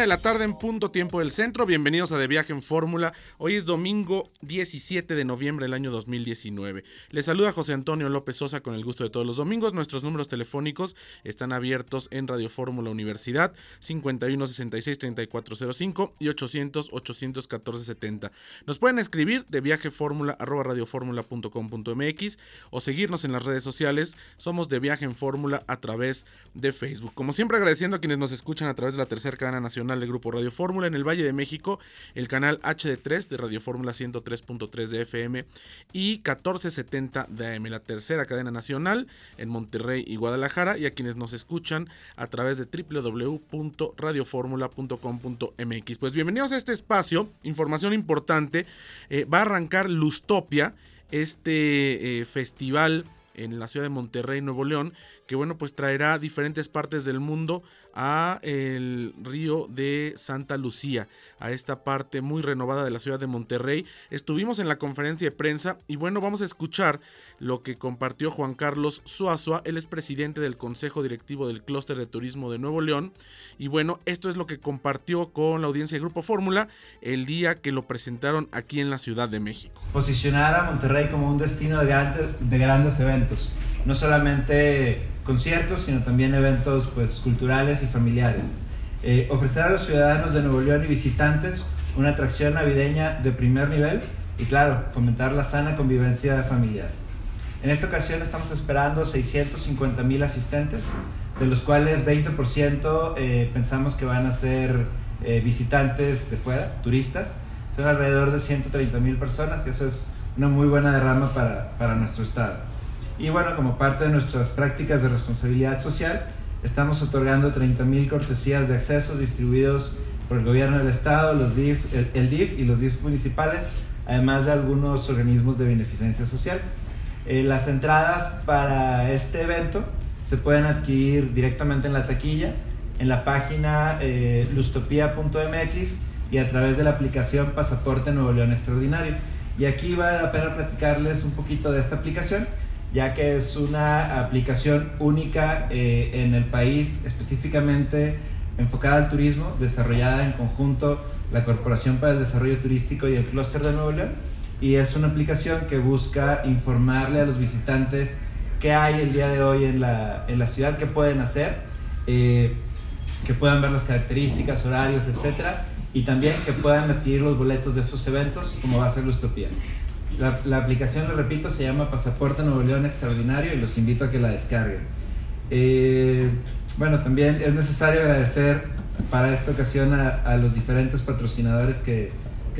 De la tarde en punto tiempo del centro. Bienvenidos a De Viaje en Fórmula. Hoy es domingo 17 de noviembre del año 2019. Les saluda José Antonio López Sosa con el gusto de todos los domingos. Nuestros números telefónicos están abiertos en Radio Fórmula Universidad 51 66 3405 y 800 814 70. Nos pueden escribir de viajefórmula arroba radioformula.com.mx o seguirnos en las redes sociales. Somos de Viaje en Fórmula a través de Facebook. Como siempre agradeciendo a quienes nos escuchan a través de la tercera cadena nacional del Grupo Radio Fórmula en el Valle de México, el canal HD3 de Radio Fórmula 103.3 de FM y 1470 de AM, la tercera cadena nacional en Monterrey y Guadalajara, y a quienes nos escuchan a través de www.radioformula.com.mx. Pues bienvenidos a este espacio, información importante, eh, va a arrancar Lustopia, este eh, festival en la ciudad de Monterrey, Nuevo León, que bueno, pues traerá diferentes partes del mundo a el río de Santa Lucía, a esta parte muy renovada de la ciudad de Monterrey. Estuvimos en la conferencia de prensa y bueno, vamos a escuchar lo que compartió Juan Carlos Suazua, él es presidente del Consejo Directivo del Clúster de Turismo de Nuevo León. Y bueno, esto es lo que compartió con la audiencia de Grupo Fórmula el día que lo presentaron aquí en la Ciudad de México. Posicionar a Monterrey como un destino de grandes, de grandes eventos, no solamente conciertos, sino también eventos pues, culturales y familiares. Eh, ofrecer a los ciudadanos de Nuevo León y visitantes una atracción navideña de primer nivel y claro, fomentar la sana convivencia familiar. En esta ocasión estamos esperando 650 mil asistentes, de los cuales 20% eh, pensamos que van a ser eh, visitantes de fuera, turistas. Son alrededor de 130 mil personas, que eso es una muy buena derrama para, para nuestro estado. Y bueno, como parte de nuestras prácticas de responsabilidad social, estamos otorgando 30.000 cortesías de acceso distribuidos por el gobierno del estado, los DIF, el, DIF y los DIF municipales, además de algunos organismos de beneficencia social. Eh, las entradas para este evento se pueden adquirir directamente en la taquilla, en la página eh, lustopia.mx y a través de la aplicación Pasaporte Nuevo León Extraordinario. Y aquí vale la pena platicarles un poquito de esta aplicación ya que es una aplicación única eh, en el país, específicamente enfocada al turismo, desarrollada en conjunto la Corporación para el Desarrollo Turístico y el Clúster de Nuevo León. Y es una aplicación que busca informarle a los visitantes qué hay el día de hoy en la, en la ciudad, qué pueden hacer, eh, que puedan ver las características, horarios, etc. Y también que puedan adquirir los boletos de estos eventos, como va a ser la. La, aplicación, lo repito, se llama Pasaporte Nuevo León Extraordinario y los invito a que la descarguen. Eh, bueno, también es necesario agradecer para esta ocasión a, los diferentes patrocinadores que,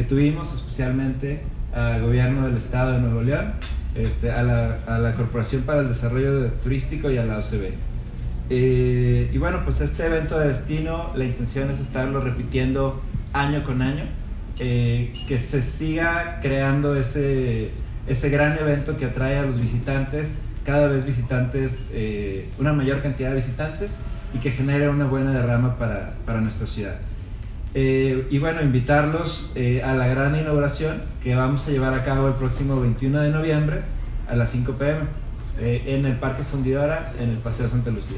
tuvimos, especialmente al gobierno del estado de Nuevo León, este, a, la, a, la, Corporación para el Desarrollo Turístico y a la OCB. Eh, y bueno, pues este evento de destino, la intención es estarlo repitiendo año con año eh, que se siga creando ese, ese gran evento que atrae a los visitantes, cada vez visitantes, eh, una mayor cantidad de visitantes y que genere una buena derrama para, para nuestra ciudad. Eh, y bueno, invitarlos a la gran inauguración que vamos a llevar a cabo el próximo 21 de noviembre a las 5 pm en el Parque Fundidora, en el Paseo Santa Lucía.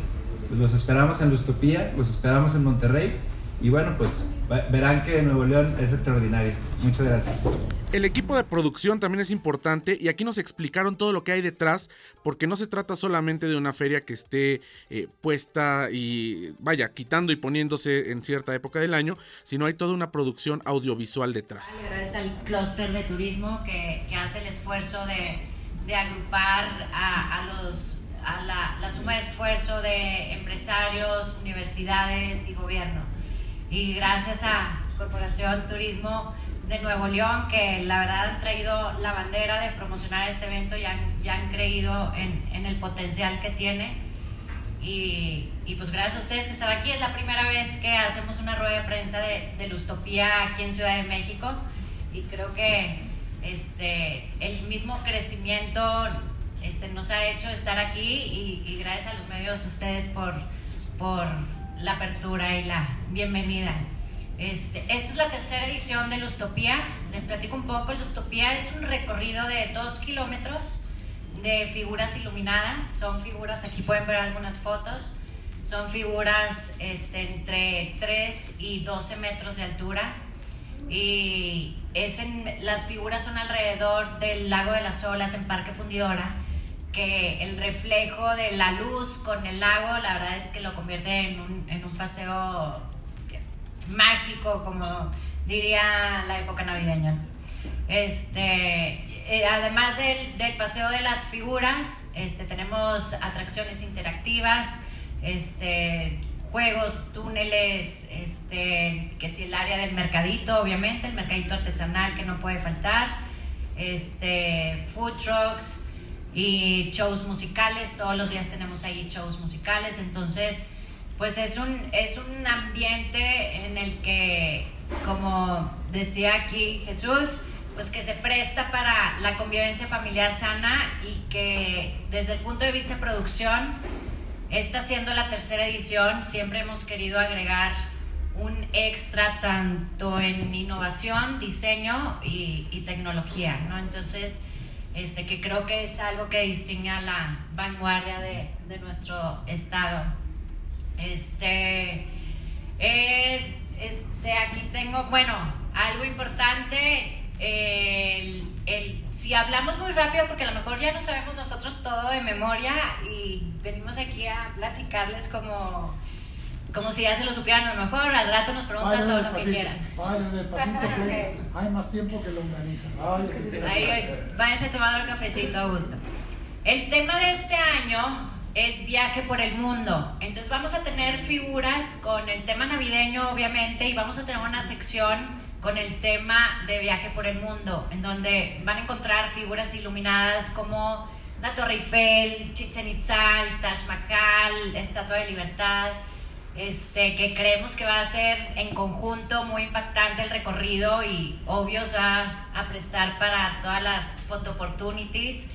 los esperamos en Lustopía, los esperamos en Monterrey y bueno, pues verán que Nuevo León es extraordinario. Muchas gracias. El equipo de producción también es importante y aquí nos explicaron todo lo que hay detrás, porque no se trata solamente de una feria que esté eh, puesta y vaya, quitando y poniéndose en cierta época del año, sino hay toda una producción audiovisual detrás. Gracias al clúster de turismo que, hace el esfuerzo de, agrupar a, los a la, la suma de esfuerzo de empresarios, universidades y gobierno y gracias a Corporación Turismo de Nuevo León, que la verdad han traído la bandera de promocionar este evento y han, han creído en, en, el potencial que tiene. Y, y, pues gracias a ustedes que están aquí. Es la primera vez que hacemos una rueda de prensa de, de Lustopía aquí en Ciudad de México y creo que este, el mismo crecimiento este, nos ha hecho estar aquí y, y gracias a los medios ustedes por, por la apertura y la bienvenida. Este, esta es la tercera edición de Lustopía. Les platico un poco. Lustopía es un recorrido de dos kilómetros de figuras iluminadas. Son figuras, aquí pueden ver algunas fotos. Son figuras este, entre 3 y 12 metros de altura. Y es en, las figuras son alrededor del lago de las olas en Parque Fundidora que el reflejo de la luz con el lago, la verdad es que lo convierte en un, en un paseo mágico, como diría la época navideña. Este, eh, además del, del, paseo de las figuras, este, tenemos atracciones interactivas, este, juegos, túneles, este, que si el área del mercadito, obviamente, el mercadito artesanal que no puede faltar, este, food trucks, y shows musicales, todos los días tenemos ahí shows musicales, entonces pues es un, es un ambiente en el que, como decía aquí Jesús, pues que se presta para la convivencia familiar sana y que desde el punto de vista de producción, está siendo la tercera edición, siempre hemos querido agregar un extra tanto en innovación, diseño y, y tecnología, ¿no? Entonces, este, que creo que es algo que distingue a la vanguardia de, de nuestro estado. Este, eh, este, aquí tengo, bueno, algo importante, el, el, si hablamos muy rápido, porque a lo mejor ya no sabemos nosotros todo de memoria y venimos aquí a platicarles como como si ya se lo supieran a lo mejor, al rato nos preguntan todo lo que quieran. Despacito que hay más tiempo que longaniza. Ahí, váyanse tomando el cafecito a gusto. El tema de este año es viaje por el mundo. Entonces vamos a tener figuras con el tema navideño, obviamente, y vamos a tener una sección con el tema de viaje por el mundo, en donde van a encontrar figuras iluminadas como la Torre Eiffel, Chichen Itzal, Taj Mahal, Estatua de Libertad este, que creemos que va a ser en conjunto muy impactante el recorrido y obvio se va a prestar para todas las photo opportunities,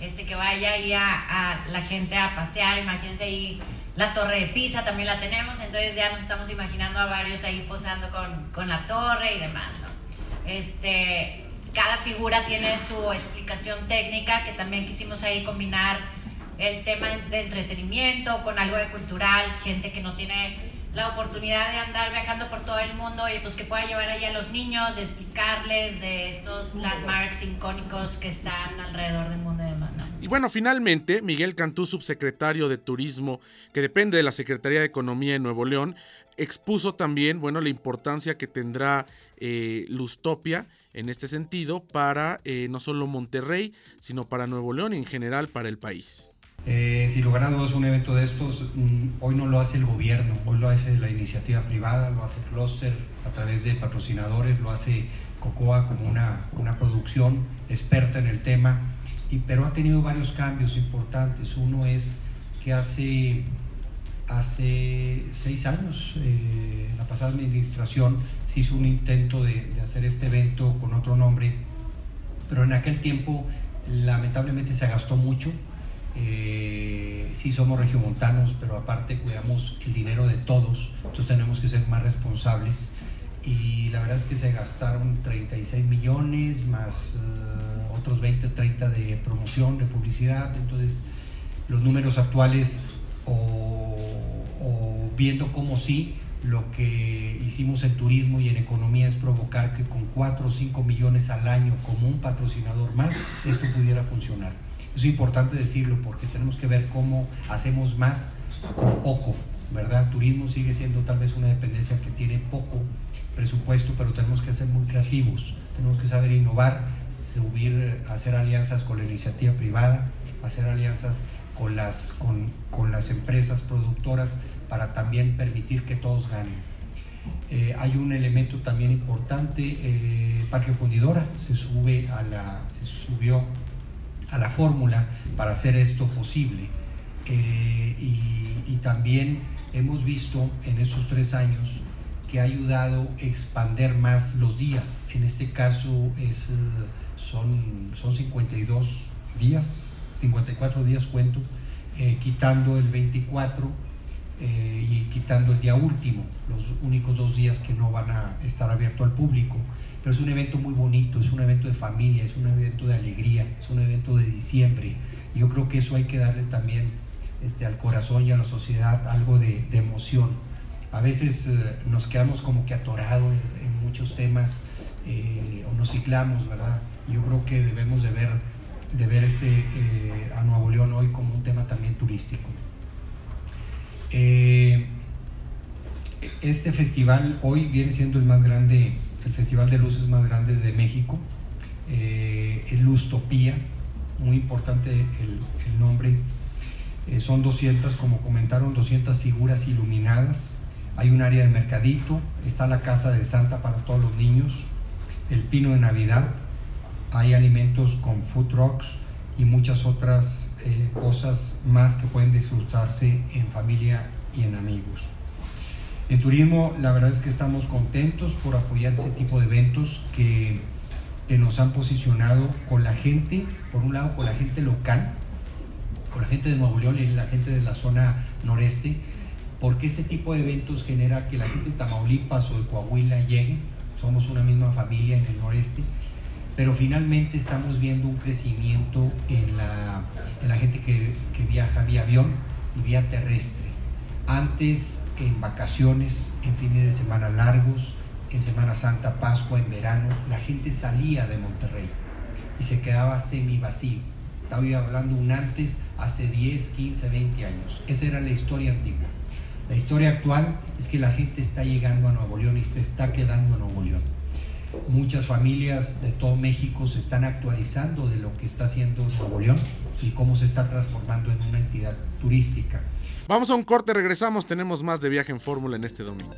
este, que vaya ahí a, la gente a pasear, imagínense ahí la torre de Pisa también la tenemos, entonces ya nos estamos imaginando a varios ahí posando con, con la torre y demás, ¿no? Este, cada figura tiene su explicación técnica que también quisimos ahí combinar el tema de entretenimiento, con algo de cultural, gente que no tiene la oportunidad de andar viajando por todo el mundo y pues que pueda llevar ahí a los niños y explicarles de estos landmarks icónicos que están alrededor del mundo de Manda. Y bueno, finalmente, Miguel Cantú, subsecretario de Turismo, que depende de la Secretaría de Economía de Nuevo León, expuso también, bueno, la importancia que tendrá eh, Lustopia en este sentido para eh, no solo Monterrey, sino para Nuevo León y en general para el país. Eh, si logra es un evento de estos, mm, hoy no lo hace el gobierno, hoy lo hace la iniciativa privada, lo hace Cluster a través de patrocinadores, lo hace Cocoa como una, una producción experta en el tema, y, pero ha tenido varios cambios importantes. Uno es que hace, hace seis años, eh, la pasada administración, se hizo un intento de hacer este evento con otro nombre, pero en aquel tiempo lamentablemente se gastó mucho eh, sí somos regiomontanos, pero aparte cuidamos el dinero de todos, entonces tenemos que ser más responsables. Y la verdad es que se gastaron 36 millones más eh, otros 20, 30 de promoción, de publicidad. Entonces, los números actuales, o, o viendo cómo sí, lo que hicimos en turismo y en economía es provocar que con 4 o 5 millones al año como un patrocinador más, esto pudiera funcionar. Es importante decirlo porque tenemos que ver cómo hacemos más con poco, ¿verdad? Turismo sigue siendo tal vez una dependencia que tiene poco presupuesto, pero tenemos que ser muy creativos, tenemos que saber innovar, subir, hacer alianzas con la iniciativa privada, hacer alianzas con las, con, con las empresas productoras para también permitir que todos ganen. Eh, hay un elemento también importante, eh, Parque Fundidora se sube a la, se subió a la fórmula para hacer esto posible. Eh, y, también hemos visto en esos tres años que ha ayudado a expander más los días. En este caso es, son, son 52 días, 54 días cuento, eh, quitando el 24 eh, y quitando el día último, los únicos dos días que no van a estar abiertos al público. Pero es un evento muy bonito, es un evento de familia, es un evento de alegría, es un evento de diciembre. Yo creo que eso hay que darle también este, al corazón y a la sociedad algo de, emoción. A veces eh, nos quedamos como que atorados en, muchos temas eh, o nos ciclamos, ¿verdad? Yo creo que debemos de ver, de ver este, a Nuevo León hoy como un tema también turístico. Este festival hoy viene siendo el más grande, el festival de luces más grande de México, el Lustopía, muy importante el nombre eh, son 200, como comentaron, 200 figuras iluminadas. Hay un área de mercadito, está la casa de Santa para todos los niños, el pino de Navidad, hay alimentos con food trucks y muchas otras eh, cosas más que pueden disfrutarse en familia y en amigos. En turismo, la verdad es que estamos contentos por apoyar ese tipo de eventos que, que nos han posicionado con la gente, por un lado con la gente local, la gente de Nuevo León y la gente de la zona noreste, porque este tipo de eventos genera que la gente de Tamaulipas o de Coahuila llegue, somos una misma familia en el noreste, pero finalmente estamos viendo un crecimiento en la, en gente que, viaja vía avión y vía terrestre. Antes, en vacaciones, en fines de semana largos, en Semana Santa, Pascua, en verano, la gente salía de Monterrey y se quedaba semi vacío estaba hablando un antes, hace 10, 15, 20 años. Esa era la historia antigua. La historia actual es que la gente está llegando a Nuevo León y se está quedando a Nuevo León. Muchas familias de todo México se están actualizando de lo que está haciendo Nuevo León y cómo se está transformando en una entidad turística. Vamos a un corte, regresamos, tenemos más de viaje en fórmula en este domingo.